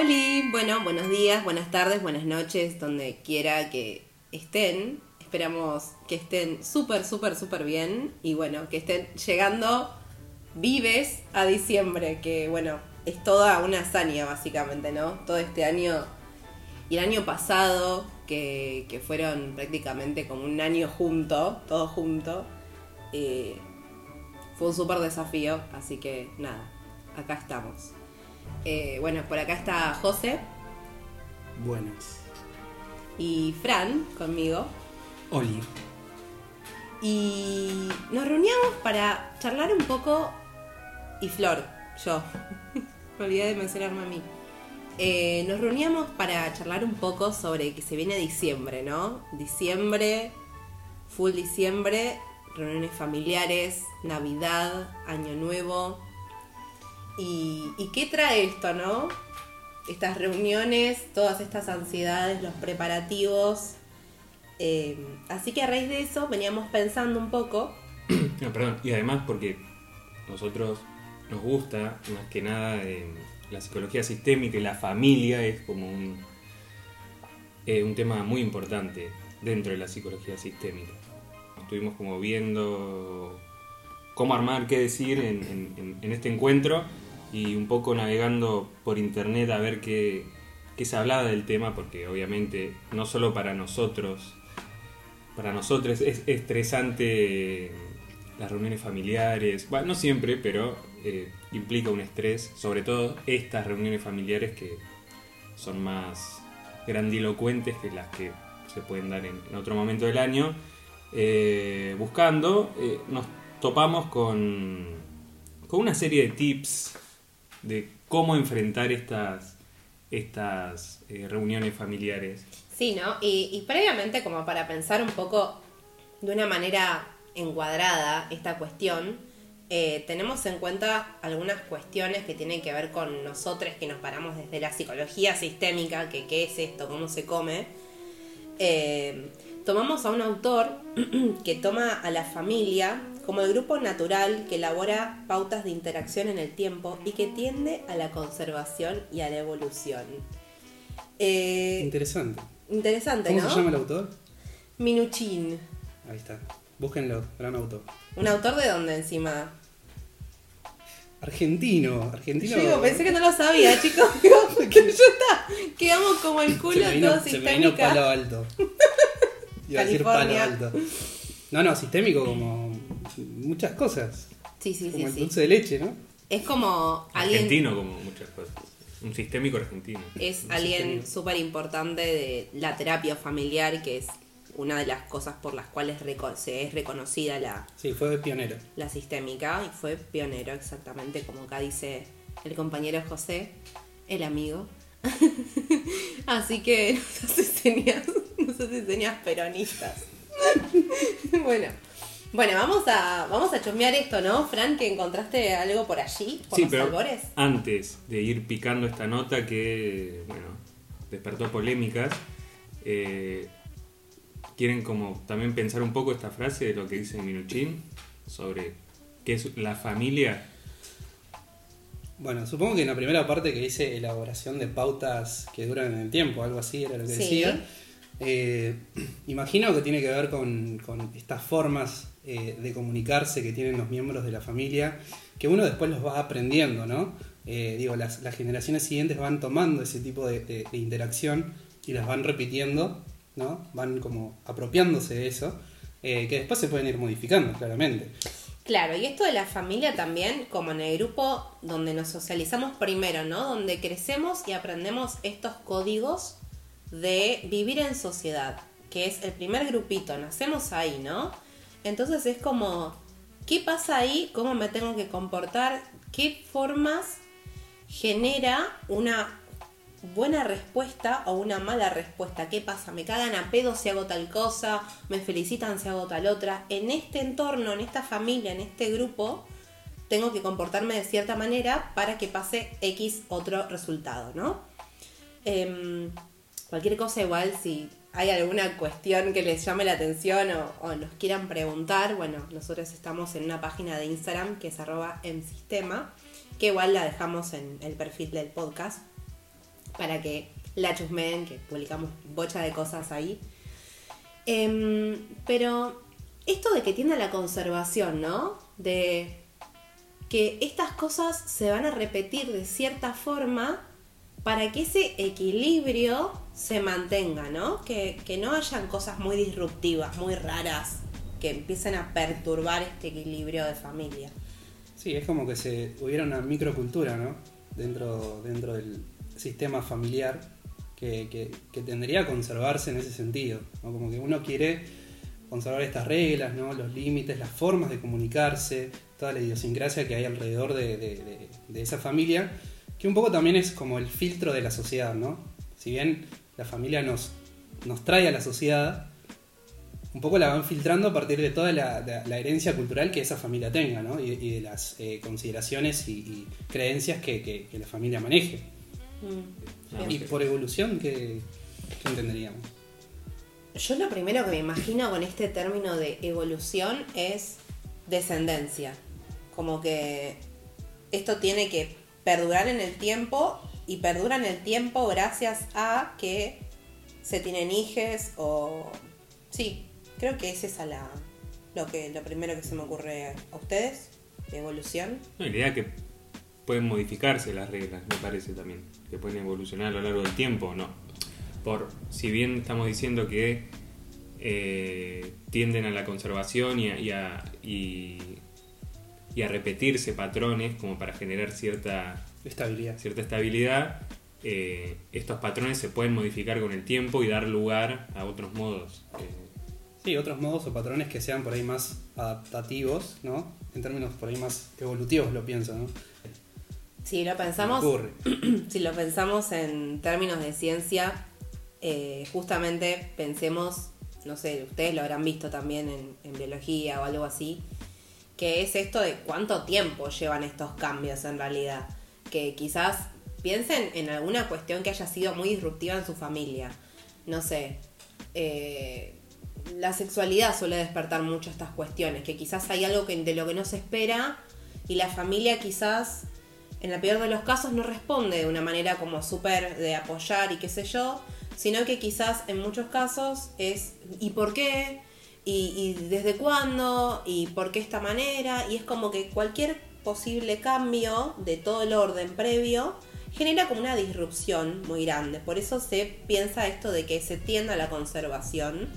Oli, bueno, buenos días, buenas tardes, buenas noches, donde quiera que estén. Esperamos que estén súper, súper, súper bien y bueno, que estén llegando vives a diciembre, que bueno, es toda una hazaña básicamente, ¿no? Todo este año y el año pasado, que, que fueron prácticamente como un año junto, todo junto, eh, fue un súper desafío, así que nada, acá estamos. Eh, bueno, por acá está José Buenas. y Fran conmigo. Oli. Y nos reuníamos para charlar un poco. Y Flor, yo. Me olvidé de mencionarme a mí. Eh, nos reuníamos para charlar un poco sobre que se viene diciembre, ¿no? Diciembre, full diciembre, reuniones familiares, Navidad, Año Nuevo. ¿Y, qué trae esto, no? Estas reuniones, todas estas ansiedades, los preparativos. Eh, así que a raíz de eso veníamos pensando un poco. No, perdón, y además porque nosotros nos gusta más que nada eh, la psicología sistémica y la familia es como un, eh, un tema muy importante dentro de la psicología sistémica. Estuvimos como viendo cómo armar, qué decir en- en- en este encuentro y un poco navegando por internet a ver qué, qué se hablaba del tema porque obviamente no solo para nosotros para nosotros es estresante eh, las reuniones familiares. Bueno, no siempre, pero eh, implica un estrés, sobre todo estas reuniones familiares que son más grandilocuentes que las que se pueden dar en, otro momento del año. Eh, buscando, nos topamos con, con una serie de tips de cómo enfrentar estas, estas eh, reuniones familiares. Sí, ¿no? Y, previamente, como para pensar un poco de una manera encuadrada esta cuestión, eh, tenemos en cuenta algunas cuestiones que tienen que ver con nosotros que nos paramos desde la psicología sistémica, que qué es esto, cómo se come. Eh, tomamos a un autor que toma a la familia como el grupo natural que elabora pautas de interacción en el tiempo y que tiende a la conservación y a la evolución. Eh, Interesante. interesante, ¿Cómo ¿no? se llama el autor? Minuchin. Ahí está. Búsquenlo, gran autor. Un autor de dónde encima. Argentino, argentino. Yo digo, pensé que no lo sabía, chicos. Digo, que yo está. Quedamos como el se culo me vino, todo se me vino palo alto. Iba a decir palo alto. No, no, sistémico como muchas cosas. Sí, sí, como sí, el sí. dulce de leche, ¿no? Es como alguien. Argentino como muchas cosas. Un sistémico argentino. Es Un alguien súper importante de la terapia familiar, que es una de las cosas por las cuales reco- se es reconocida la, Sí, fue pionero. la sistémica y fue pionero exactamente como acá dice el compañero José, el amigo. Así que no sé señas, no sé si señas peronistas. bueno. Bueno, vamos a, vamos a chusmear esto, ¿no? Fran, que encontraste algo por allí, por Sí, los pero albores. antes de ir picando esta nota que, bueno, despertó polémicas, eh, quieren como también pensar un poco esta frase de lo que dice Minuchin sobre qué es la familia. Bueno, supongo que en la primera parte que dice elaboración de pautas que duran en el tiempo, algo así era lo que Sí. decía. Eh, imagino que tiene que ver con, estas formas eh, de comunicarse que tienen los miembros de la familia, que uno después los va aprendiendo, ¿no? Eh, digo, las, generaciones siguientes van tomando ese tipo de, interacción y las van repitiendo, ¿no? Van como apropiándose de eso, que después se pueden ir modificando, claramente. Claro, y esto de la familia también, como en el grupo donde nos socializamos primero, ¿no? Donde crecemos y aprendemos estos códigos de vivir en sociedad, que es el primer grupito, nacemos ahí, ¿no? Entonces es como, ¿qué pasa ahí? ¿Cómo me tengo que comportar? ¿Qué formas genera una buena respuesta o una mala respuesta. ¿Qué pasa? ¿Me cagan a pedo si hago tal cosa? ¿Me felicitan si hago tal otra? En este entorno, en esta familia, en este grupo, tengo que comportarme de cierta manera para que pase X otro resultado, ¿no? Em, cualquier cosa igual, si hay alguna cuestión que les llame la atención o, nos quieran preguntar, bueno, nosotros estamos en una página de Instagram que es arroba en sistema, que igual la dejamos en el perfil del podcast para que la chusmeen, que publicamos bocha de cosas ahí. Em, pero esto de que tiende a la conservación, ¿no? De que estas cosas se van a repetir de cierta forma para que ese equilibrio se mantenga, ¿no? Que, que no hayan cosas muy disruptivas, muy raras, que empiecen a perturbar este equilibrio de familia. Sí, es como que se hubiera una microcultura, ¿no? Dentro, dentro del sistema familiar que, que, que tendría a conservarse en ese sentido, ¿no? Como que uno quiere conservar estas reglas, ¿no? Los límites, las formas de comunicarse, toda la idiosincrasia que hay alrededor de, de, esa familia, que un poco también es como el filtro de la sociedad, ¿no? Si bien la familia nos, nos trae a la sociedad, un poco la van filtrando a partir de toda la, herencia cultural que esa familia tenga, ¿no? Y, y de las eh, consideraciones y, y creencias que, que, que, la familia maneje. Mm. Y por evolución, ¿qué, qué entenderíamos? Yo lo primero que me imagino con este término de evolución es descendencia. Como que esto tiene que perdurar en el tiempo y perdura en el tiempo gracias a que se tienen hijes o... Sí, creo que es esa la, lo, que, lo primero que se me ocurre a ustedes, de evolución. La idea que pueden modificarse las reglas, me parece también, que pueden evolucionar a lo largo del tiempo, ¿no? Por, si bien estamos diciendo que eh, tienden a la conservación y a, y, a, y, y a repetirse patrones como para generar cierta Estabilidad. cierta estabilidad, eh, estos patrones se pueden modificar con el tiempo y dar lugar a otros modos. Eh, Sí, otros modos o patrones que sean por ahí más adaptativos, ¿no? En términos por ahí más evolutivos lo pienso, ¿no? Si lo pensamos, si lo pensamos en términos de ciencia, eh, justamente pensemos, no sé, ustedes lo habrán visto también en, en biología o algo así, que es esto de cuánto tiempo llevan estos cambios en realidad. Que quizás piensen en alguna cuestión que haya sido muy disruptiva en su familia. No sé. eh, la sexualidad suele despertar mucho estas cuestiones, que quizás hay algo que, de lo que no se espera y la familia quizás, en la peor de los casos, no responde de una manera como súper de apoyar y qué sé yo, sino que quizás en muchos casos es ¿y por qué? ¿Y, desde cuándo? ¿Y por qué esta manera? Y es como que cualquier posible cambio de todo el orden previo genera como una disrupción muy grande. Por eso se piensa esto de que se tienda a la conservación.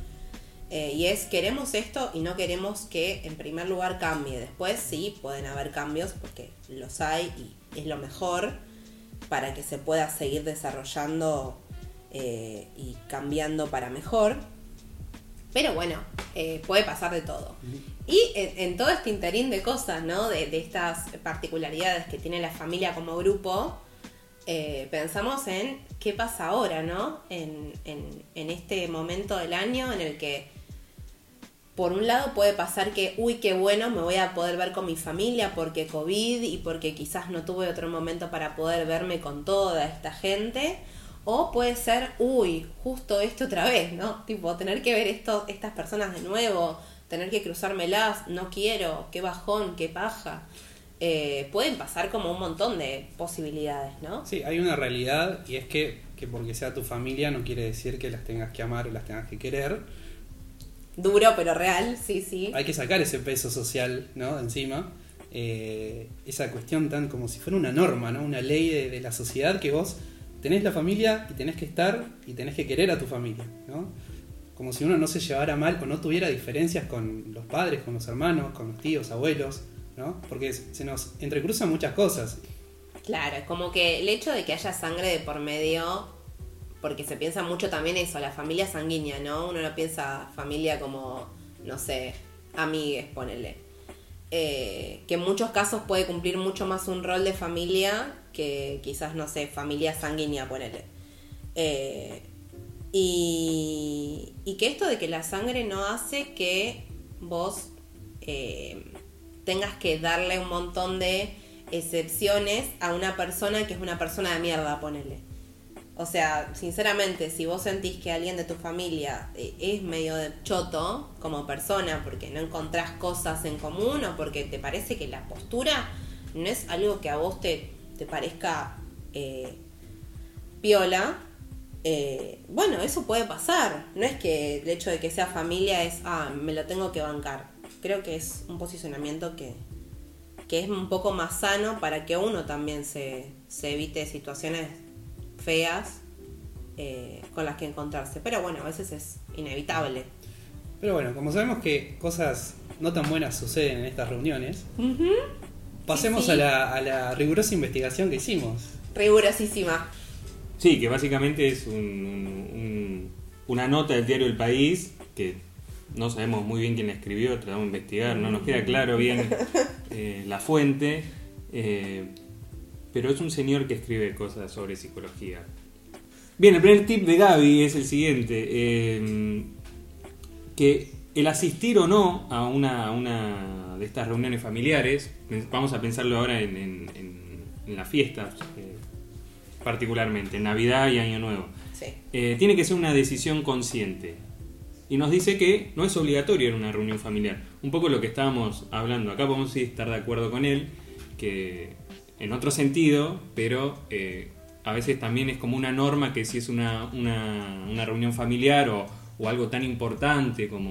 Eh, y es, queremos esto y no queremos que en primer lugar cambie. Después sí, pueden haber cambios porque los hay y es lo mejor para que se pueda seguir desarrollando eh, y cambiando para mejor. Pero bueno, eh, puede pasar de todo. Y en, todo este interín de cosas, ¿no? De, de, estas particularidades que tiene la familia como grupo, eh, pensamos en qué pasa ahora, ¿no? En, en, en, este momento del año en el que, por un lado, puede pasar que, uy, qué bueno, me voy a poder ver con mi familia porque COVID y porque quizás no tuve otro momento para poder verme con toda esta gente. O puede ser, uy, justo esto otra vez, ¿no? Tipo, tener que ver esto, estas personas de nuevo, tener que cruzármelas, no quiero, qué bajón, qué paja. Eh, pueden pasar como un montón de posibilidades, ¿no? Sí, hay una realidad y es que, que porque sea tu familia no quiere decir que las tengas que amar o las tengas que querer. Duro pero real, sí, sí. Hay que sacar ese peso social, ¿no? Encima. Eh, esa cuestión tan como si fuera una norma, ¿no? Una ley de, de la sociedad que vos tenés la familia y tenés que estar y tenés que querer a tu familia, ¿no? Como si uno no se llevara mal o no tuviera diferencias con los padres, con los hermanos, con los tíos, abuelos, ¿no? Porque se nos entrecruzan muchas cosas. Claro, como que el hecho de que haya sangre de por medio, porque se piensa mucho también eso, la familia sanguínea, ¿no? Uno no piensa familia como, no sé, amigues, ponele. Eh, que en muchos casos puede cumplir mucho más un rol de familia que quizás, no sé, familia sanguínea, ponele. Eh, y, que esto de que la sangre no hace que vos eh, tengas que darle un montón de excepciones a una persona que es una persona de mierda, ponele. O sea, sinceramente, si vos sentís que alguien de tu familia es medio choto como persona porque no encontrás cosas en común o porque te parece que la postura no es algo que a vos te, te parezca eh, piola, eh, bueno, eso puede pasar. No es que el hecho de que sea familia es, ah, me lo tengo que bancar. Creo que es un posicionamiento que, que es un poco más sano para que uno también se, se evite situaciones feas eh, con las que encontrarse. Pero bueno, a veces es inevitable. Pero bueno, como sabemos que cosas no tan buenas suceden en estas reuniones, pasemos Sí. A, la, a la rigurosa investigación que hicimos. Rigurosísima. Sí, que básicamente es un- un- un- una nota del diario El País que no sabemos muy bien quién la escribió, tratamos de investigar, no nos queda claro bien eh, la fuente, eh, pero es un señor que escribe cosas sobre psicología. Bien, el primer tip de Gaby es el siguiente, eh, que el asistir o no a una, a una de estas reuniones familiares, vamos a pensarlo ahora en, en- en- en las fiestas, eh, particularmente, en Navidad y Año Nuevo. Sí. Eh, tiene que ser una decisión consciente. Y nos dice que no es obligatorio en una reunión familiar. Un poco lo que estábamos hablando. Acá podemos estar de acuerdo con él, que en otro sentido, pero eh, a veces también es como una norma que si es una, una- una reunión familiar o, o algo tan importante como,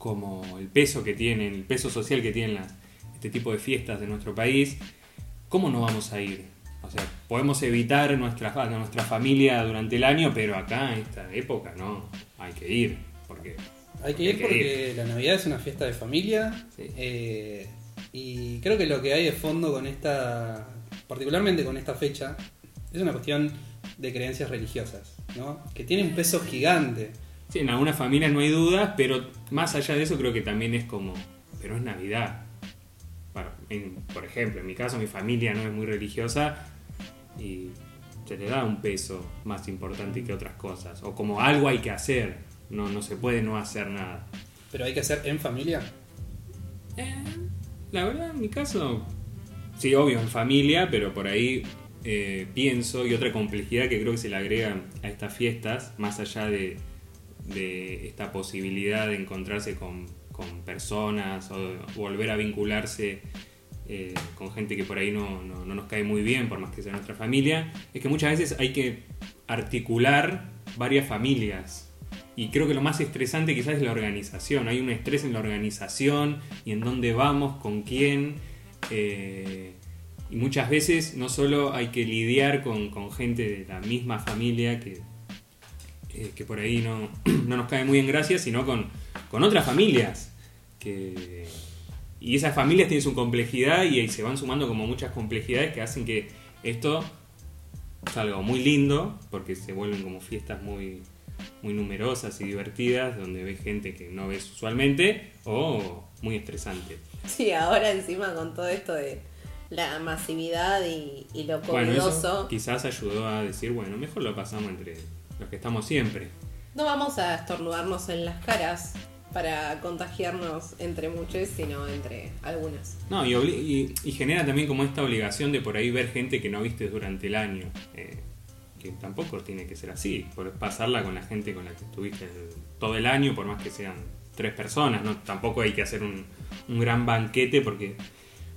como el peso que tienen, el peso social que tienen las- este tipo de fiestas de nuestro país, ¿cómo no vamos a ir? O sea, podemos evitar nuestra, nuestra familia durante el año, pero acá en esta época no, hay que ir, porque Hay que ir Hay que porque la Navidad es una fiesta de familia. Sí. eh, y creo que lo que hay de fondo con esta, particularmente con esta fecha, es una cuestión de creencias religiosas, ¿no? Que tiene un peso gigante. Sí, en algunas familias no hay dudas, pero más allá de eso creo que también es como, pero es Navidad. En- por ejemplo, en mi caso mi familia no es muy religiosa y se le da un peso más importante que otras cosas, o como algo hay que hacer, no, no se puede no hacer nada. Pero hay que hacer en familia. Eh, la verdad, en mi caso, sí, obvio, en familia, pero por ahí eh, pienso, y otra complejidad que creo que se le agrega a estas fiestas, más allá de, de esta posibilidad de encontrarse con, con personas o volver a vincularse eh, con gente que por ahí no, no- no nos cae muy bien, por más que sea nuestra familia, es que muchas veces hay que articular varias familias. Y creo que lo más estresante quizás es la organización. Hay un estrés en la organización y en dónde vamos, con quién. eh, y muchas veces no solo hay que lidiar con, con gente de la misma familia que, eh, que por ahí no, no nos cae muy en gracia, sino con, con otras familias. Que, y esas familias tienen su complejidad y ahí se van sumando como muchas complejidades que hacen que esto salga muy lindo, porque se vuelven como fiestas muy, muy numerosas y divertidas, donde ves gente que no ves usualmente, o muy estresante. Sí, ahora encima con todo esto de la masividad y, y lo Bueno, eso covidoso, quizás ayudó a decir, bueno, mejor lo pasamos entre los que estamos siempre. no vamos a estornudarnos en las caras para contagiarnos entre muchos, sino entre algunas. No, y, y- y genera también como esta obligación de por ahí ver gente que no viste durante el año. eh, que tampoco tiene que ser así. Por pasarla con la gente con la que estuviste todo el año, por más que sean tres personas. ¿no? Tampoco hay que hacer un, un gran banquete porque,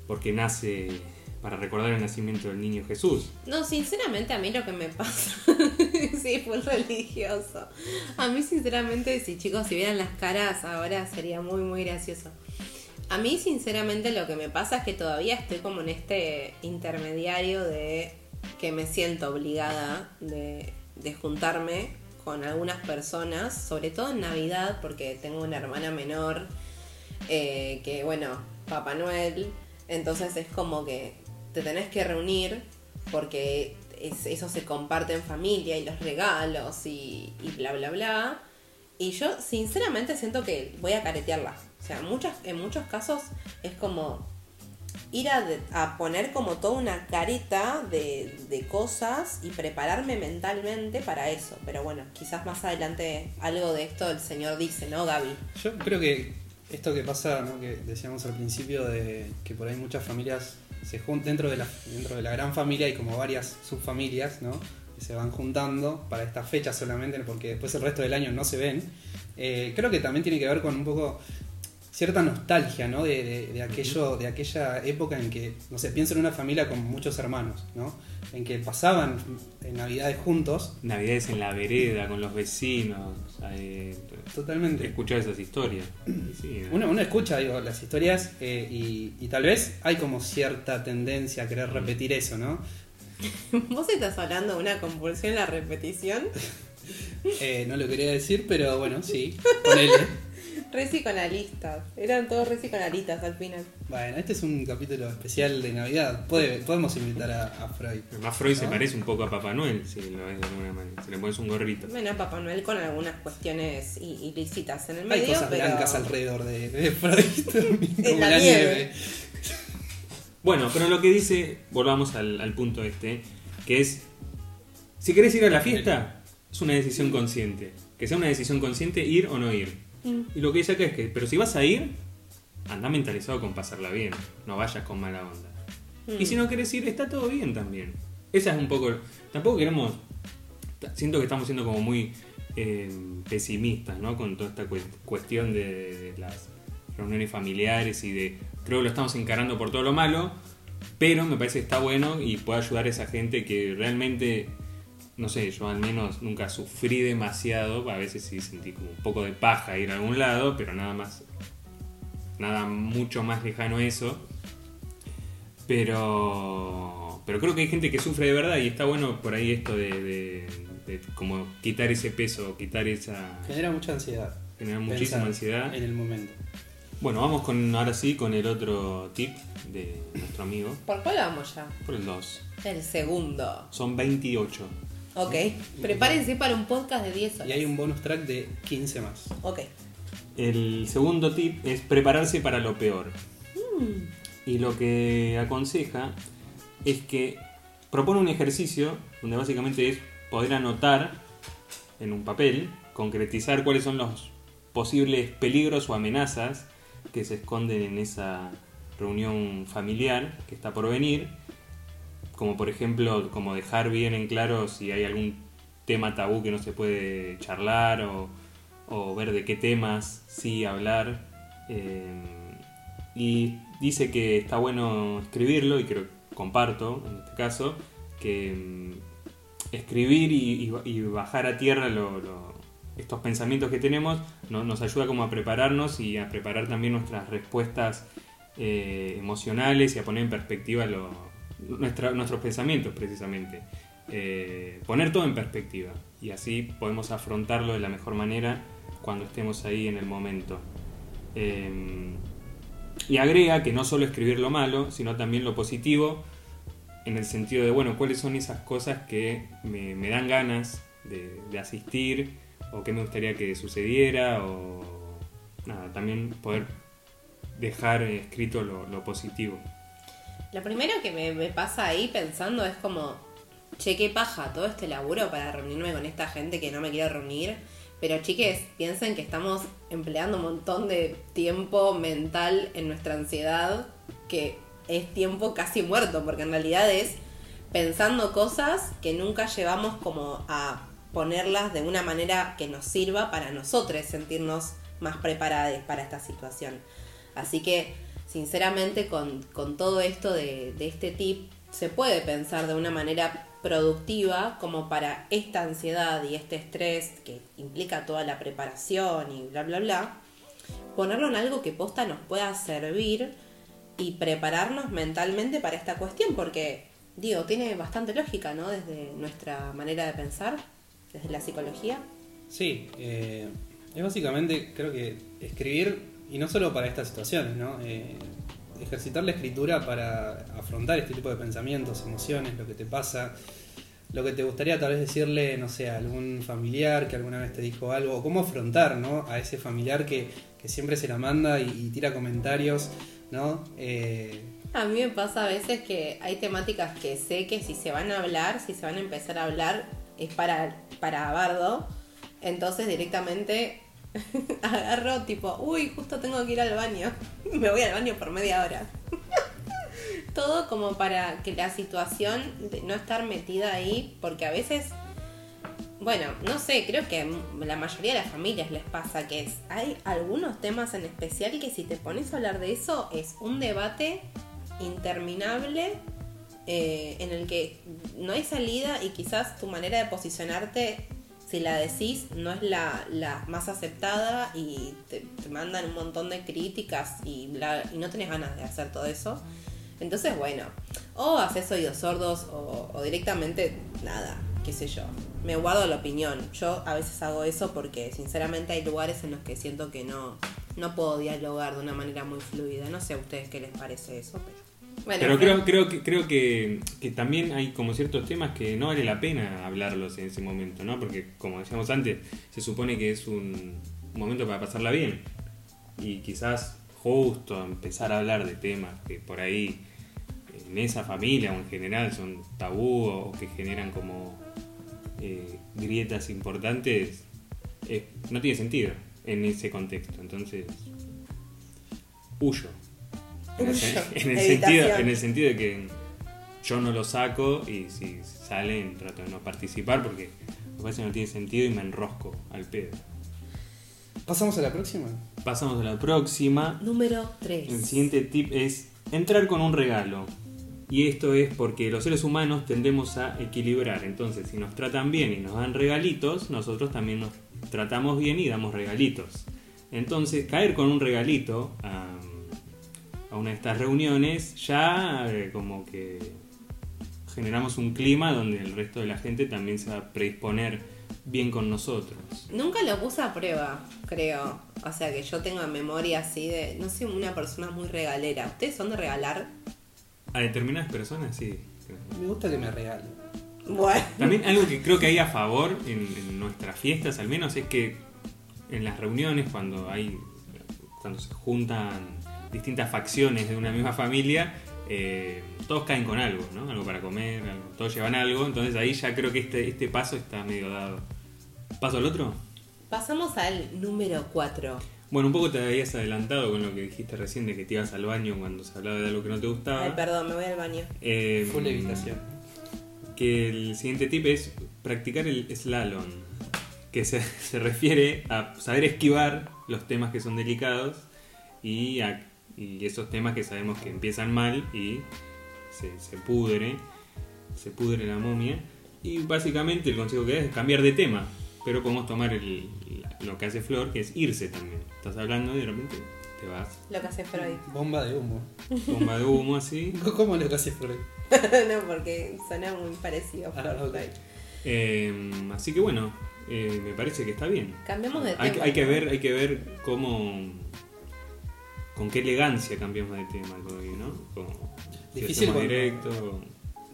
porque nace para recordar el nacimiento del niño Jesús. No, sinceramente a mí lo que me pasa, sí, fue religioso. A mí sinceramente, si chicos, si vieran las caras ahora sería muy, muy gracioso. A mí sinceramente lo que me pasa es que todavía estoy como en este intermediario de que me siento obligada de, juntarme con algunas personas, sobre todo en Navidad, porque tengo una hermana menor eh, que, bueno, Papá Noel, entonces es como que te tenés que reunir porque es- eso se comparte en familia y los regalos y, bla, bla, bla. Y yo sinceramente siento que voy a caretearla. O sea, muchas, en muchos casos es como ir a, a poner como toda una careta de, de cosas y prepararme mentalmente para eso. Pero bueno, quizás más adelante algo de esto el señor dice, ¿no, Gaby? Yo creo que esto que pasa, ¿no? que decíamos al principio, de que por ahí muchas familias se juntan dentro de la, dentro de la gran familia hay como varias subfamilias, ¿no? Que se van juntando para esta fecha solamente, porque después el resto del año no se ven. Eh, creo que también tiene que ver con un poco cierta nostalgia, ¿no? De, de- de aquello, de aquella época en que, no sé, pienso en una familia con muchos hermanos, ¿no? En que pasaban navidades juntos, Navidades en la vereda, con los vecinos. eh, totalmente. escuchar esas historias. Y sí, Uno, uno escucha digo, las historias eh, y, y tal vez hay como cierta tendencia a querer repetir eso, ¿no? ¿Vos estás hablando de una compulsión en la repetición? Eh, no lo quería decir, pero bueno, sí, ponele. Re psicoanalistas. Eran todos re psicoanalistas al final. Bueno, este es un capítulo especial de Navidad. Puede- podemos invitar a, a Freud. Además, Freud se parece un poco a Papá Noel, si lo ves de alguna manera. Si le pones un gorrito. Bueno, Papá Noel con algunas cuestiones ilícitas en el Hay medio. cosas pero... blancas alrededor de, de Freud, también, como la la, nieve. nieve. Bueno, pero lo que dice, volvamos al, al punto este, que es, si querés ir a la fiesta, es una decisión consciente. Que sea una decisión consciente ir o no ir. Mm. Y lo que dice acá es que, pero si vas a ir, anda mentalizado con pasarla bien, no vayas con mala onda. Mm. Y si no querés ir, está todo bien también. Esa es un poco, tampoco queremos, siento que estamos siendo como muy eh, pesimistas, ¿no? Con toda esta cue- cuestión de, de las reuniones familiares y de, creo que lo estamos encarando por todo lo malo, pero me parece que está bueno y puede ayudar a esa gente que realmente, no sé, yo al menos nunca sufrí demasiado, a veces sí sentí como un poco de paja ir a algún lado, pero nada más, nada mucho más lejano a eso. Pero, pero creo que hay gente que sufre de verdad y está bueno por ahí esto de, de- de como quitar ese peso, quitar esa... Genera mucha ansiedad. Genera muchísima ansiedad. En el momento. Bueno, vamos con ahora sí con el otro tip de nuestro amigo, ¿Por cuál vamos ya? por el 2. El segundo. Son 28. Ok. Prepárense para un podcast de 10 horas. Y hay un bonus track de 15 más. Ok. El segundo tip es prepararse para lo peor. Y lo que aconseja es que propone un ejercicio donde básicamente es poder anotar en un papel, concretizar cuáles son los posibles peligros o amenazas que se esconden en esa reunión familiar que está por venir, como por ejemplo, como dejar bien en claro si hay algún tema tabú que no se puede charlar o, ver de qué temas sí hablar. eh, y dice que está bueno escribirlo, y creo que comparto en este caso, que mm, escribir y, y- bajar a tierra lo- estos pensamientos que tenemos no- nos ayuda como a prepararnos y a preparar también nuestras respuestas eh, emocionales y a poner en perspectiva lo- nuestra- nuestros pensamientos precisamente. Eh, poner todo en perspectiva y así podemos afrontarlo de la mejor manera cuando estemos ahí en el momento. Eh, y agrega que no solo escribir lo malo, sino también lo positivo, en el sentido de, bueno, cuáles son esas cosas que me, dan ganas de, asistir, o que me gustaría que sucediera, o nada, también poder dejar escrito lo positivo. Lo primero que me, pasa ahí pensando es como, che, qué paja todo este laburo para reunirme con esta gente que no me quiero reunir. Pero chiques, piensen que estamos empleando un montón de tiempo mental en nuestra ansiedad, que es tiempo casi muerto, porque en realidad es pensando cosas que nunca llevamos como a ponerlas de una manera que nos sirva para nosotros sentirnos más preparados para esta situación. Así que, sinceramente, con, con todo esto de, de este tip, se puede pensar de una manera productiva como para esta ansiedad y este estrés que implica toda la preparación y bla, bla, bla, ponerlo en algo que posta nos pueda servir y prepararnos mentalmente para esta cuestión, porque, digo, tiene bastante lógica, ¿no? Desde nuestra manera de pensar, desde la psicología. Sí, eh, es básicamente, creo que escribir, y no solo para estas situaciones, ¿no? Eh, ejercitar la escritura para afrontar este tipo de pensamientos, emociones, lo que te pasa, lo que te gustaría tal vez decirle, no sé, a algún familiar que alguna vez te dijo algo, o cómo afrontar, ¿no? A ese familiar que, que siempre se la manda y, tira comentarios, ¿no? Eh, A mí me pasa a veces que hay temáticas que sé que si se van a hablar, si se van a empezar a hablar, es para, para Bardo. Entonces directamente agarro tipo, uy, justo tengo que ir al baño. Me voy al baño por media hora. Todo como para que la situación de no estar metida ahí, porque a veces bueno, no sé, creo que la mayoría de las familias les pasa que es, hay algunos temas en especial que si te pones a hablar de eso es un debate interminable eh, en el que no hay salida y quizás tu manera de posicionarte, si la decís, no es la, la más aceptada y te, te mandan un montón de críticas y, no tenés ganas de hacer todo eso. Entonces, bueno, o haces oídos sordos o, o directamente nada, qué sé yo. Me guardo la opinión. Yo a veces hago eso porque sinceramente hay lugares en los que siento que no, no puedo dialogar de una manera muy fluida. No sé a ustedes qué les parece eso, pero... Bueno, Pero creo, creo que creo que, que también hay como ciertos temas que no vale la pena hablarlos en ese momento, ¿no? Porque como decíamos antes, se supone que es un momento para pasarla bien. Y quizás justo empezar a hablar de temas que por ahí en esa familia o en general son tabú o que generan como eh, grietas importantes, eh, no tiene sentido en ese contexto. Entonces, huyo. En el, en sentido, en el sentido de que yo no lo saco y si salen trato de no participar porque me parece que no tiene sentido y me enrosco al pedo. ¿Pasamos a la próxima? Pasamos a la próxima. Número 3. El siguiente tip es entrar con un regalo. Y esto es porque los seres humanos tendemos a equilibrar. Entonces, si nos tratan bien y nos dan regalitos, nosotros también nos tratamos bien y damos regalitos. Entonces, caer con un regalito a, a una de estas reuniones ya eh, como que generamos un clima donde el resto de la gente también se va a predisponer bien con nosotros. Nunca lo puse a prueba, creo. O sea que yo tengo memoria así de. No soy una persona muy regalera. ¿Ustedes son de regalar? A determinadas personas sí. Me gusta que me regalen. Bueno. También algo que creo que hay a favor en, en nuestras fiestas al menos es que en las reuniones cuando hay cuando se juntan distintas facciones de una misma familia eh, todos caen con algo, ¿no? Algo para comer, algo- todos llevan algo, entonces ahí ya creo que este, este paso está medio dado. ¿Paso al otro? Pasamos al número 4. Bueno, un poco te habías adelantado con lo que dijiste recién de que te ibas al baño cuando se hablaba de algo que no te gustaba. Ay, perdón, me voy al baño. Eh, Full evitación. que el siguiente tip es practicar el slalom, que se, se refiere a saber esquivar los temas que son delicados y, a- y esos temas que sabemos que empiezan mal y se, se pudre, se pudre la momia. Y básicamente el consejo que da es cambiar de tema, pero podemos tomar el- lo que hace Flor, que es irse también. Estás hablando y de repente te vas, Lo que hace Freud. Bomba de humo. bomba de humo así. ¿Cómo lo que hace Freud? no, porque suena muy parecido a Ah. Eh, así que bueno, eh, me parece que está bien. Cambiamos de Hay, tema. hay que ver, hay que ver cómo con qué elegancia cambiamos de tema hoy, ¿no? Como, Difícil cuando- directo.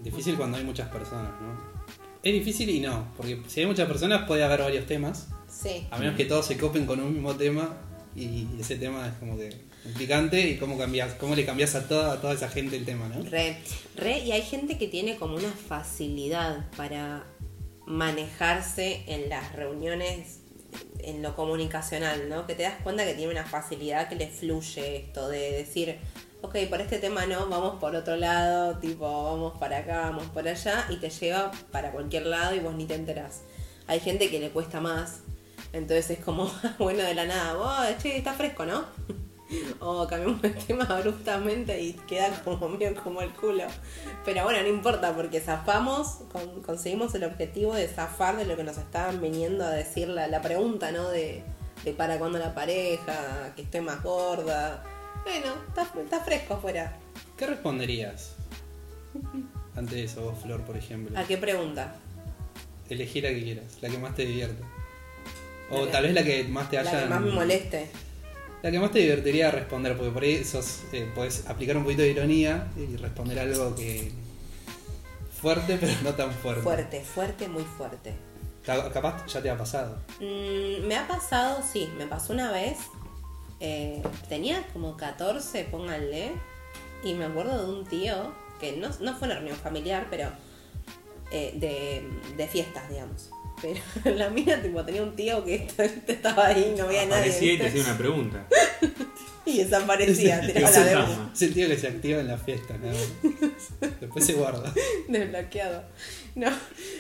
Difícil cuando hay muchas personas, ¿no? Es difícil y no, porque si hay muchas personas puede haber varios temas, Sí. a menos que todos se copen con un mismo tema y ese tema es como que picante y cómo cambias, cómo le cambias a toda, a toda esa gente el tema, ¿no? Re, re, y hay gente que tiene como una facilidad para manejarse en las reuniones, en lo comunicacional, ¿no? Que te das cuenta que tiene una facilidad que le fluye esto de decir, ok, por este tema no, vamos por otro lado, tipo, vamos para acá, vamos por allá, y te lleva para cualquier lado y vos ni te enterás. Hay gente que le cuesta más, entonces es como, bueno, de la nada, "Oh, che, está fresco, ¿no? o cambiamos de tema abruptamente y queda como medio como el culo. Pero bueno, no importa porque zafamos, con- conseguimos el objetivo de zafar de lo que nos estaban viniendo a decir la, la pregunta, ¿no? De, de para cuándo la pareja, que estoy más gorda. Bueno, está, está fresco afuera. ¿Qué responderías ante eso, vos, Flor, por ejemplo? ¿A qué pregunta? Elegir la que quieras, la que más te divierta. O tal vez la que más te haya. La que más me moleste. La que más te divertiría responder, porque por ahí sos, eh, podés aplicar un poquito de ironía y responder algo que. fuerte, pero no tan fuerte. Fuerte, fuerte, muy fuerte. Ca- Capaz ya te ha pasado. Mm, me ha pasado, sí, me pasó una vez. eh, tenía como 14, pónganle. Y me acuerdo de un tío, que no, no fue una reunión familiar, pero eh, de, de fiestas, digamos. Pero la mía, tipo, tenía un tío que estaba ahí, no veía a nadie. Aparecía y te hacía una pregunta. Y desaparecía, tiraba la demo. Es el tío que se activa en la fiesta, más. Después se guarda. desbloqueado. No,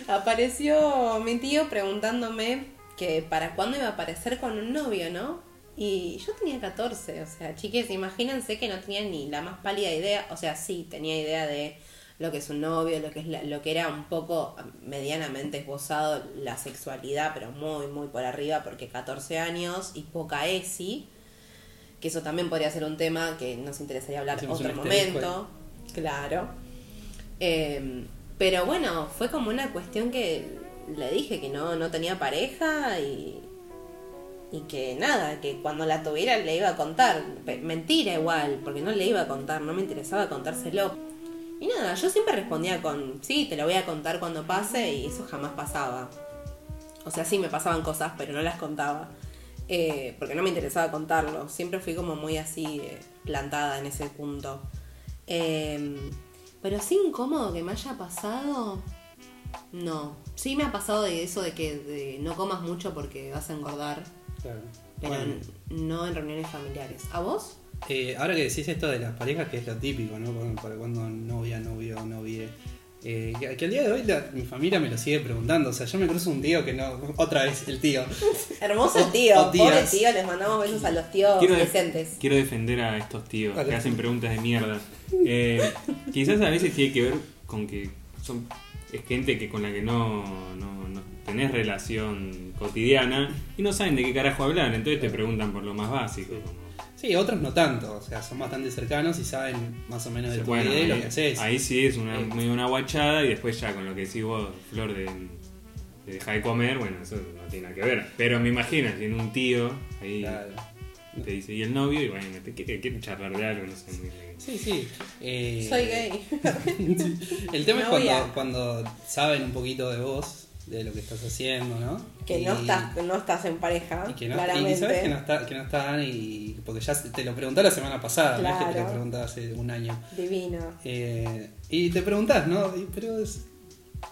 apareció mi tío preguntándome que para cuándo iba a aparecer con un novio, ¿no? Y yo tenía 14, o sea, chiques, imagínense que no tenía ni la más pálida idea, o sea, sí, tenía idea de lo que es un novio, lo que es la- lo que era un poco medianamente esbozado la sexualidad, pero muy, muy por arriba, porque 14 años y poca ESI, que eso también podría ser un tema que nos interesaría hablar Hacemos otro momento, claro. Eh, pero bueno, fue como una cuestión que le dije que no, no tenía pareja y, y que nada, que cuando la tuviera le iba a contar. Mentira igual, porque no le iba a contar, no me interesaba contárselo. Y nada, yo siempre respondía con, sí, te lo voy a contar cuando pase y eso jamás pasaba. O sea, sí me pasaban cosas, pero no las contaba. Eh, porque no me interesaba contarlo. Siempre fui como muy así eh, plantada en ese punto. Eh, pero así incómodo que me haya pasado. No. Sí me ha pasado de eso de que de no comas mucho porque vas a engordar. Claro. Pero Bueno, no en reuniones familiares. ¿A vos? Eh, ahora que decís esto de las parejas, que es lo típico, ¿no? Para, para cuando novia, novio, novie. Eh, que, que al día de hoy la- mi familia me lo sigue preguntando. O sea, yo me cruzo un tío que no. Otra vez, el tío. Hermoso el tío. o. Pobre tío, les mandamos besos a los tíos Quiero, de- decentes. quiero defender a estos tíos Vale. que hacen preguntas de mierda. Eh, quizás a veces tiene que ver con que son es gente que con la que no, no, no tenés relación cotidiana y no saben de qué carajo hablar, entonces te preguntan por lo más básico. Como, Sí, otros no tanto. O sea, son bastante cercanos y saben más o menos de tu bueno, y lo que haces. ahí sí es una, Eh. medio una guachada y después ya con lo que decís vos, Flor, de, de dejar de comer, bueno, eso no tiene nada que ver. Pero me imagino, si en un tío ahí Claro. te dice, y el novio, y bueno, te quiere, quiere charlar de algo, no sé muy bien. Sí, sí. Eh, Soy gay. El tema es cuando, cuando saben un poquito de vos, de lo que estás haciendo, ¿no? que Y- no estás, no estás en pareja, Y que no, claramente. y sabes que no, está, que no están y porque ya te lo pregunté la semana pasada, no es que te lo Claro. pregunté hace un año. Divino. Eh, y te preguntás, ¿no? Pero es,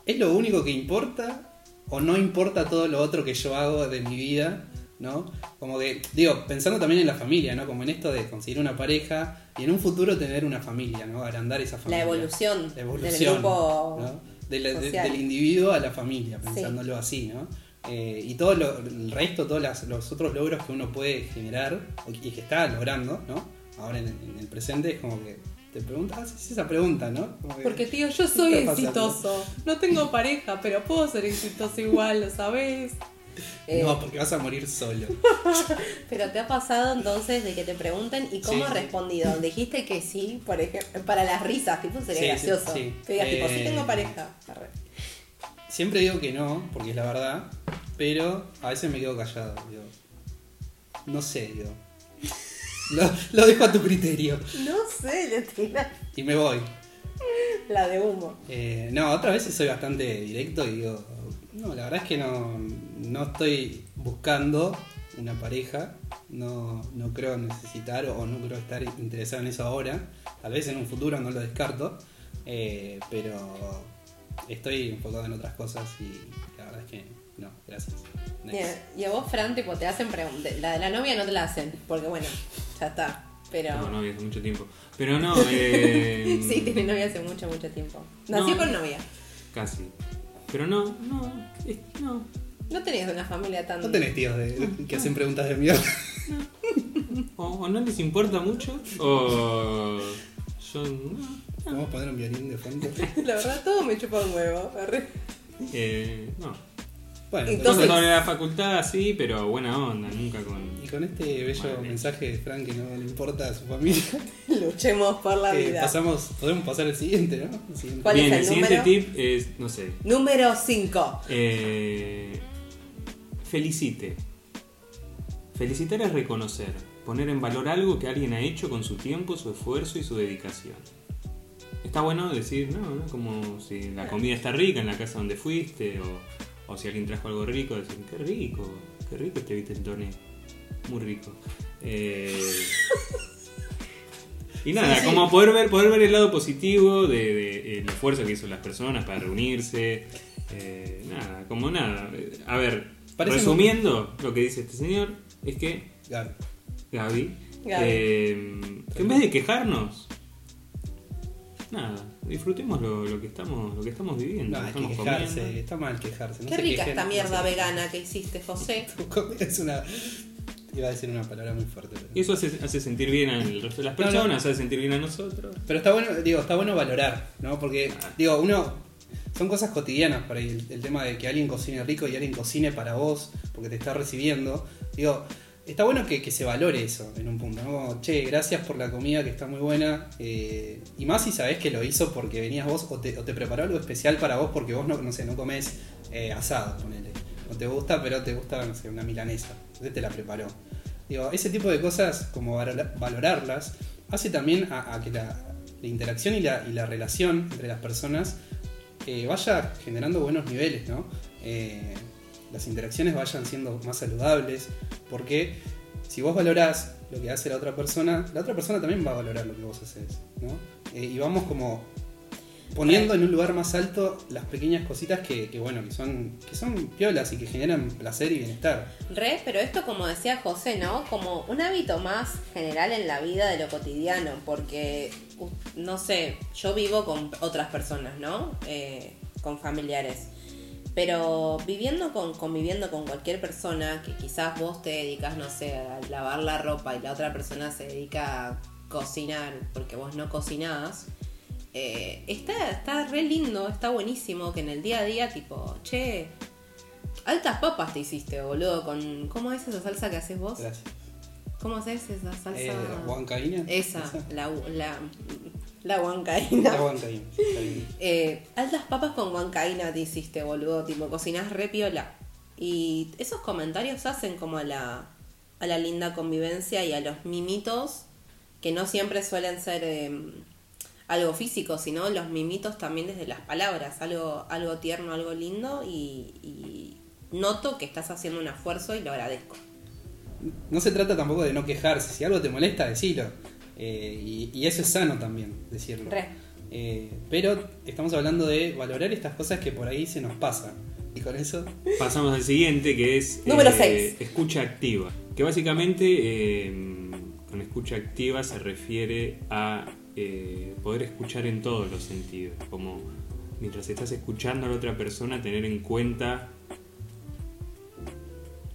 ¿es lo único que importa o no importa todo lo otro que yo hago de mi vida? ¿No? Como que, digo, pensando también en la familia, ¿no? Como en esto de conseguir una pareja y en un futuro tener una familia, ¿no? Agrandar esa La familia. evolución, La evolución, del grupo ¿no? De la- de- social. del individuo a la familia, pensándolo así, ¿no? Eh, y todo lo- el resto, todos las- los otros logros que uno puede generar y que está logrando, ¿no? Ahora en, en el presente es como que te preguntas, haces esa pregunta, ¿no? Como Porque tío, yo ¿Qué soy exitoso. No tengo pareja, pero puedo ser exitoso igual, ¿lo sabes? Eh, No, porque vas a morir solo. Pero te ha pasado entonces de que te pregunten y cómo Sí, has respondido. Dijiste que sí, por ejemplo, para las risas, tipo sería Sí, gracioso. sí. Que digas, tipo, sí Eh, tengo pareja. Arre. Siempre digo que no, porque es la verdad, pero a veces me quedo callado. Digo, no sé, digo. Lo, lo dejo a tu criterio. No sé, le tiras Y me voy. la de humo. Eh, no, otras veces soy bastante directo y digo, no, la verdad es que no, no estoy buscando una pareja, no, no creo necesitar o no creo estar interesado en eso ahora, tal vez en un futuro no lo descarto, eh, pero estoy enfocado en otras cosas y la verdad es que no, gracias. Bien, Y a vos, Fran, tipo, te hacen preguntas. La de la novia no te la hacen, porque bueno, ya está. Pero. Tengo novia hace mucho tiempo. Pero no, eh, sí, tiene novia hace mucho, mucho tiempo. Nació No. con novia. Casi. Pero no, no, no. No tenés una familia tan. ¿No tenés tíos de- que hacen preguntas de mierda? O, o no les importa mucho, o yo no. Vamos a poner un violín de fondo. La verdad, todo me chupa un huevo. Arre. Eh, no. Bueno, Entonces- sobre la facultad sí, pero buena onda, nunca con... y con este bello mensaje de Frank que no le importa a su familia, Luchemos por la eh, vida. pasamos, podemos pasar al siguiente, ¿no? El siguiente. ¿Cuál Bien, es el, el siguiente número? tip es, no sé, Número 5. eh, felicite. Felicitar es reconocer, poner en valor algo que alguien ha hecho con su tiempo, su esfuerzo y su dedicación. Está bueno decir, no, ¿no? Como si la comida está rica en la casa donde fuiste, o, o si alguien trajo algo rico, decir, qué rico, qué rico este vitentone, muy rico. Eh, y nada, Sí, sí. como poder ver, poder ver el lado positivo de, de el esfuerzo que hizo las personas para reunirse. eh, nada, como nada. A ver, Parece resumiendo lo que dice este señor, es que Gaby. Gaby, Gaby. eh, que en vez de quejarnos, nada, disfrutemos lo, lo que estamos lo que estamos viviendo. No, que estamos quejarse, comiendo. está mal quejarse. no Qué rica quejen, esta no mierda vegana que hiciste, José. Es una. Iba a decir una palabra muy fuerte. pero- Y eso hace, hace sentir bien al resto de las No, no. personas, hace sentir bien a nosotros. Pero está bueno, digo, está bueno valorar, ¿no? Porque, digo, uno. Son cosas cotidianas para el, el tema de que alguien cocine rico y alguien cocine para vos, porque te está recibiendo. Digo, está bueno que, se valore eso en un punto, ¿no? Che, gracias por la comida que está muy buena. eh, y más si sabés que lo hizo porque venías vos o te, preparó algo especial para vos porque vos no, no sé, no comes eh, asado, ponele. No te gusta, pero te gusta, una milanesa. Entonces te la preparó. Digo, ese tipo de cosas, como valora- valorarlas, hace también a, que la, interacción y la relación entre las personas eh, vaya generando buenos niveles, ¿no? Eh, las interacciones vayan siendo más saludables, porque si vos valorás lo que hace la otra persona, la otra persona también va a valorar lo que vos haces, ¿no? Eh, y vamos como poniendo en un lugar más alto las pequeñas cositas que, bueno, que son, que son piolas y que generan placer y bienestar. Re, pero esto como decía José, ¿no? Como un hábito más general en la vida de lo cotidiano, porque, u- no sé, yo vivo con otras personas, ¿no? Eh, con familiares. Pero viviendo con, conviviendo con cualquier persona que quizás vos te dedicas, no sé, a lavar la ropa y la otra persona se dedica a cocinar porque vos no cocinás, eh, está, está re lindo, está buenísimo que en el día a día, tipo, che, altas papas te hiciste, boludo, con. ¿Cómo es esa salsa que haces vos? Gracias. ¿Cómo haces esa salsa? Eh, ¿Huancaína? Esa, la, la, la huancaína. La. Eh, altas papas con huancaína te hiciste, boludo, tipo, cocinás re piola. Y esos comentarios hacen como a la, a la linda convivencia y a los mimitos, que no siempre suelen ser eh, algo físico, sino los mimitos también desde las palabras, algo, algo tierno, algo lindo, y, y noto que estás haciendo un esfuerzo y lo agradezco. No se trata tampoco de no quejarse. Si algo te molesta, decilo. Eh, y, y eso es sano también, decirlo. Eh, pero estamos hablando de valorar estas cosas que por ahí se nos pasan. Y con eso, Pasamos al siguiente que es Número eh, seis. escucha activa. Que básicamente con escucha activa se refiere a eh, poder escuchar en todos los sentidos. Como mientras estás escuchando a la otra persona, tener en cuenta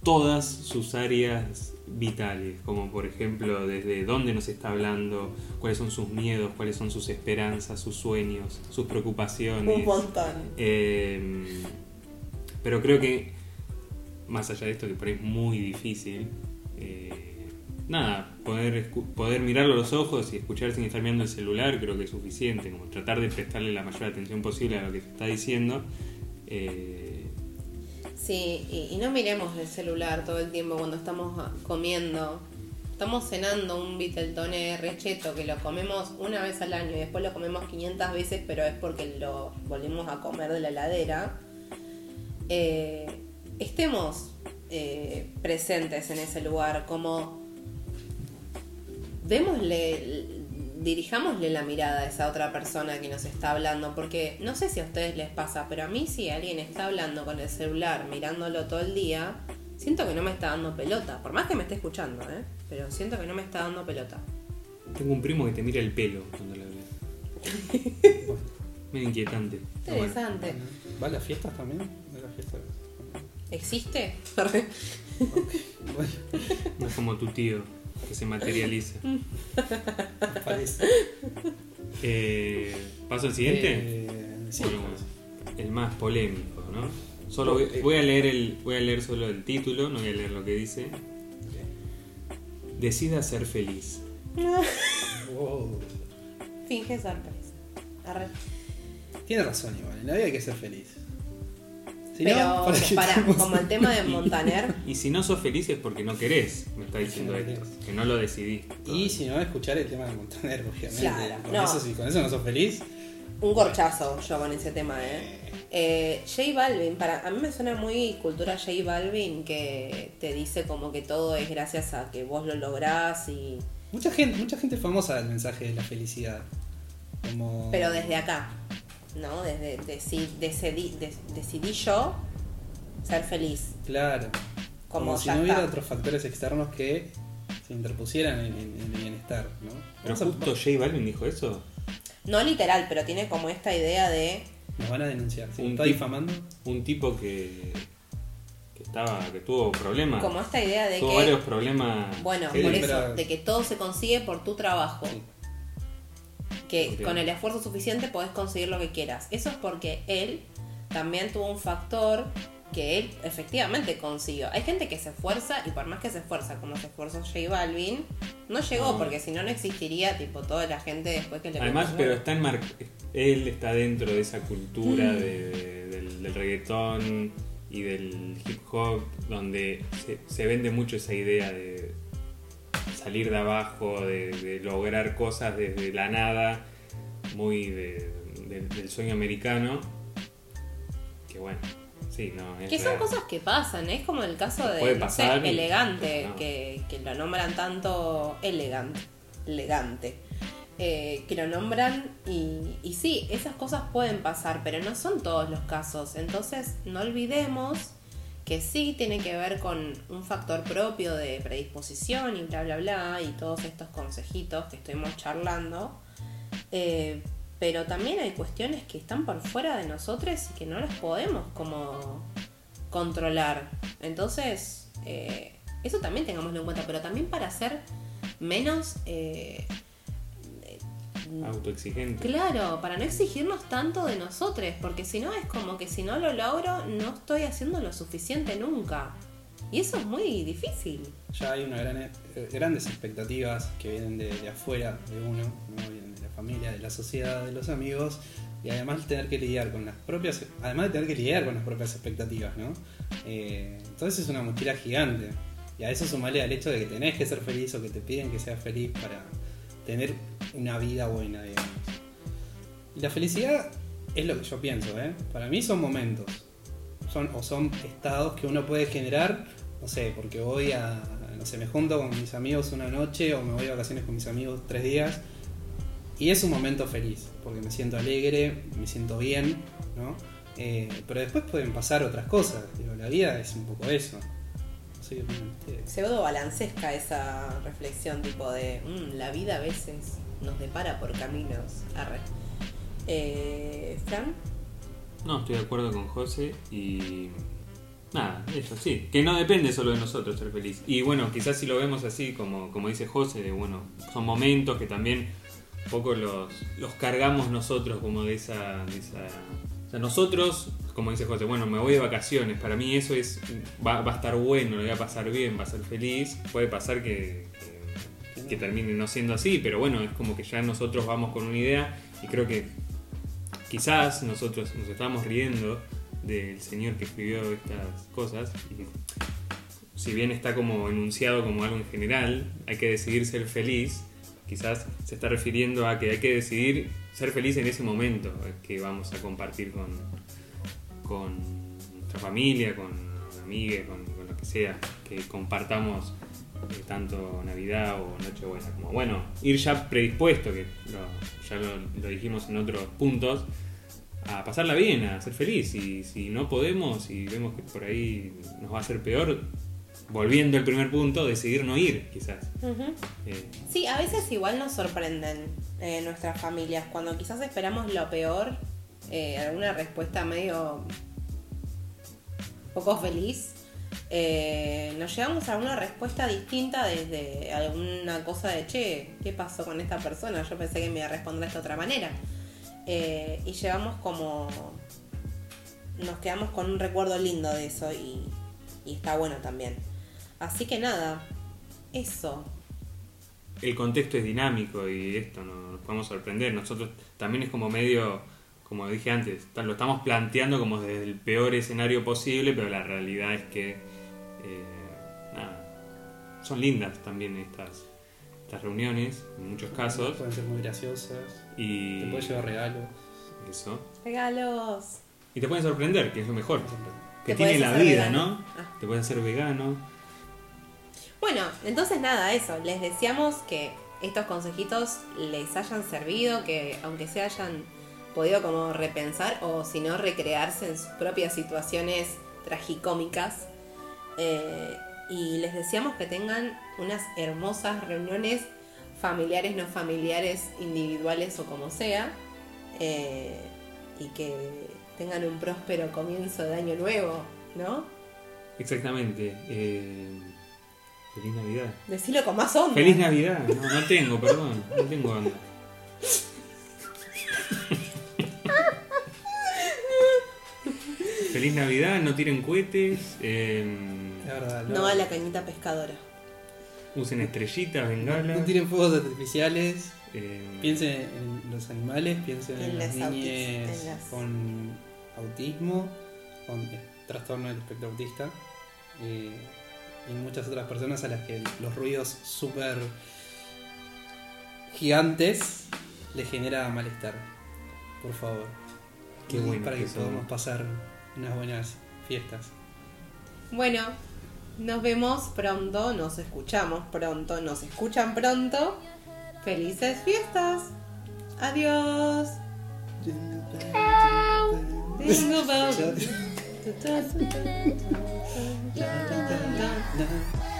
todas sus áreas vitales, como por ejemplo desde dónde nos está hablando, cuáles son sus miedos, cuáles son sus esperanzas, sus sueños, sus preocupaciones. Un montón. Eh, pero creo que, más allá de esto, que por ahí es muy difícil, eh, nada, poder, poder mirarlo a los ojos y escuchar sin estar mirando el celular, creo que es suficiente. Como tratar de prestarle la mayor atención posible a lo que se está diciendo. Eh, Sí, y, no miremos el celular todo el tiempo cuando estamos comiendo. Estamos cenando un Viteltoné recheto que lo comemos una vez al año y después lo comemos 500 veces, pero es porque lo volvimos a comer de la heladera. Eh, estemos eh, presentes en ese lugar, como démosle, dirijámosle la mirada a esa otra persona que nos está hablando, porque no sé si a ustedes les pasa, pero a mí si alguien está hablando con el celular, mirándolo todo el día, siento que no me está dando pelota, por más que me esté escuchando, ¿eh? pero siento que no me está dando pelota. tengo un primo que te mira el pelo cuando lo ve. Medio inquietante. Bueno. Interesante. ¿va a las fiestas también? ¿Va a las fiestas? ¿Existe? Bueno, No es como tu tío que se materializa. parece. Eh, ¿Paso al siguiente? Eh, sí, Bueno, parece. el más polémico, ¿no? Solo voy, voy a leer el, voy a leer solo el título, no voy a leer lo que dice. Decida ser feliz. Wow. Finge sorpresa. Arre. Tiene razón igual, en la vida hay que ser feliz. Si Pero no, ¿para qué para, estamos? como el tema de Montaner, Y si no sos feliz es porque no querés, me está diciendo esto. Que no lo decidiste. Y si no, escuchar el tema de Montaner, obviamente. Claro, con, no. eso, si con eso no sos feliz, un corchazo yo con ese tema, ¿eh? Eh, J Balvin, para, a mí me suena muy cultura J Balvin que te dice como que todo es gracias a que vos lo lográs y... mucha gente, mucha gente famosa da el mensaje de la felicidad. Como... Pero desde acá, ¿no? Desde deci- decidí, de- decidí yo ser feliz. Claro. Como Como, si no hubiera está. otros factores externos que se interpusieran en, en- en el bienestar, ¿no? Pero Vamos a- justo J Balvin dijo eso. No literal, pero tiene como esta idea de. Nos van a denunciar. ¿sí? Un ¿Está difamando? Un tipo que, que estaba, que tuvo problemas. Como esta idea de tuvo que. varios problemas. Bueno, por eso, de que todo se consigue por tu trabajo. Sí. Que con el esfuerzo suficiente podés conseguir lo que quieras. Eso es porque él también tuvo un factor que él efectivamente consiguió. Hay gente que se esfuerza y por más que se esfuerza como se esforzó J Balvin, no llegó porque si no no existiría tipo toda la gente después que le Además, pero está en mar- él está dentro de esa cultura Mm. de- del, del reggaetón y del hip hop, donde se, se vende mucho esa idea de salir de abajo, de, de lograr cosas desde la nada, muy de- de- del sueño americano. Que bueno, sí, no, es Que son cosas que pasan, es como el caso de no sé, pasar y- elegante, no. que, que lo nombran tanto elegante, elegante. eh, que lo nombran y, y sí, esas cosas pueden pasar, pero no son todos los casos. Entonces no olvidemos que sí tiene que ver con un factor propio de predisposición y bla, bla, bla, y todos estos consejitos que estuvimos charlando. Eh, pero también hay cuestiones que están por fuera de nosotros y que no las podemos como controlar. Entonces, eh, eso también tengámoslo en cuenta, pero también para ser menos... eh, autoexigente. Claro, para no exigirnos tanto de nosotros, porque si no es como que si no lo logro, no estoy haciendo lo suficiente nunca. Y eso es muy difícil. Ya hay una gran, eh, grandes expectativas que vienen de, de afuera de uno, ¿no? vienen de la familia, de la sociedad, de los amigos, y además tener que lidiar con las propias, además de tener que lidiar con las propias expectativas, ¿no? Eh, entonces es una mochila gigante. Y a eso sumarle al hecho de que tenés que ser feliz o que te piden que seas feliz para tener una vida buena, digamos. Y la felicidad es lo que yo pienso, ¿eh? Para mí son momentos. Son, o son estados que uno puede generar, no sé, porque voy a, no sé, me junto con mis amigos una noche o me voy de vacaciones con mis amigos tres días. Y es un momento feliz, porque me siento alegre, me siento bien, ¿no? Eh, pero después pueden pasar otras cosas, la vida es un poco eso. Ustedes. Pseudo balancesca esa reflexión, tipo de "Mm, la vida a veces nos depara por caminos. Arre. Eh, Fran, No, estoy de acuerdo con José y nada, eso sí, que no depende solo de nosotros ser feliz. Y bueno, quizás si lo vemos así, como, como dice José, de bueno, son momentos que también un poco los, los cargamos nosotros como de esa, de esa... Sea, nosotros, como dice José, bueno, me voy de vacaciones, para mí eso es va, a estar bueno, lo voy a pasar bien, va a ser feliz. Puede pasar que, que, termine no siendo así, pero bueno, es como que ya nosotros vamos con una idea y creo que quizás nosotros nos estamos riendo del señor que escribió estas cosas si bien está como enunciado como algo en general, hay que decidir ser feliz, quizás se está refiriendo a que hay que decidir ser feliz en ese momento que vamos a compartir con, con nuestra familia, con amigas, con, lo que sea, que compartamos eh, tanto Navidad o Nochebuena. Como bueno, ir ya predispuesto, que lo- ya lo, lo dijimos en otros puntos, a pasarla bien, a ser feliz. Y si no podemos y vemos que por ahí nos va a hacer peor, volviendo al primer punto, decidir no ir, quizás. Eh, Sí, a veces igual nos sorprenden eh, nuestras familias. Cuando quizás esperamos lo peor, eh, alguna respuesta medio poco feliz, eh, nos llegamos a una respuesta distinta desde alguna cosa de, che, ¿qué pasó con esta persona? Yo pensé que me iba a responder de esta otra manera. Eh, y llevamos como... Nos quedamos con un recuerdo lindo de eso y, y está bueno también. Así que nada, eso. el contexto es dinámico y esto no- nos podemos sorprender. Nosotros también es como medio, como dije antes, lo estamos planteando como desde el peor escenario posible, pero la realidad es que eh, nada, son lindas también estas, estas reuniones, en muchos casos. Pueden ser muy graciosas, Y te puedes llevar regalos. eso. Regalos. Y te pueden sorprender, que es lo mejor. Que Te tiene la vida, vegano. ¿no? Ah. Te puedes hacer vegano. Bueno, entonces nada, eso. Les deseamos que estos consejitos les hayan servido, que aunque se hayan podido como repensar o si no recrearse en sus propias situaciones tragicómicas. Eh, y les deseamos que tengan unas hermosas reuniones familiares, no familiares, individuales o como sea, eh, y que tengan un próspero comienzo de año nuevo, ¿no? Exactamente. eh, feliz Navidad. Decirlo con más onda. Feliz Navidad. No, no tengo, perdón. No tengo onda. Feliz Navidad, no tiren cohetes, eh, La verdad, No a la cañita pescadora. usen estrellitas, bengalas. no tiren fuegos artificiales. eh, Piensen en los animales, piensen en, En las autis- niñas en las- con autismo, con trastorno del espectro autista eh, y muchas otras personas a las que los ruidos súper gigantes les genera malestar. Por favor. Qué Y bueno para que que son. podamos pasar unas buenas fiestas. Bueno, nos vemos pronto, nos escuchamos pronto, nos escuchan pronto. Felices fiestas. Adiós. Jingle bells. da, da, da,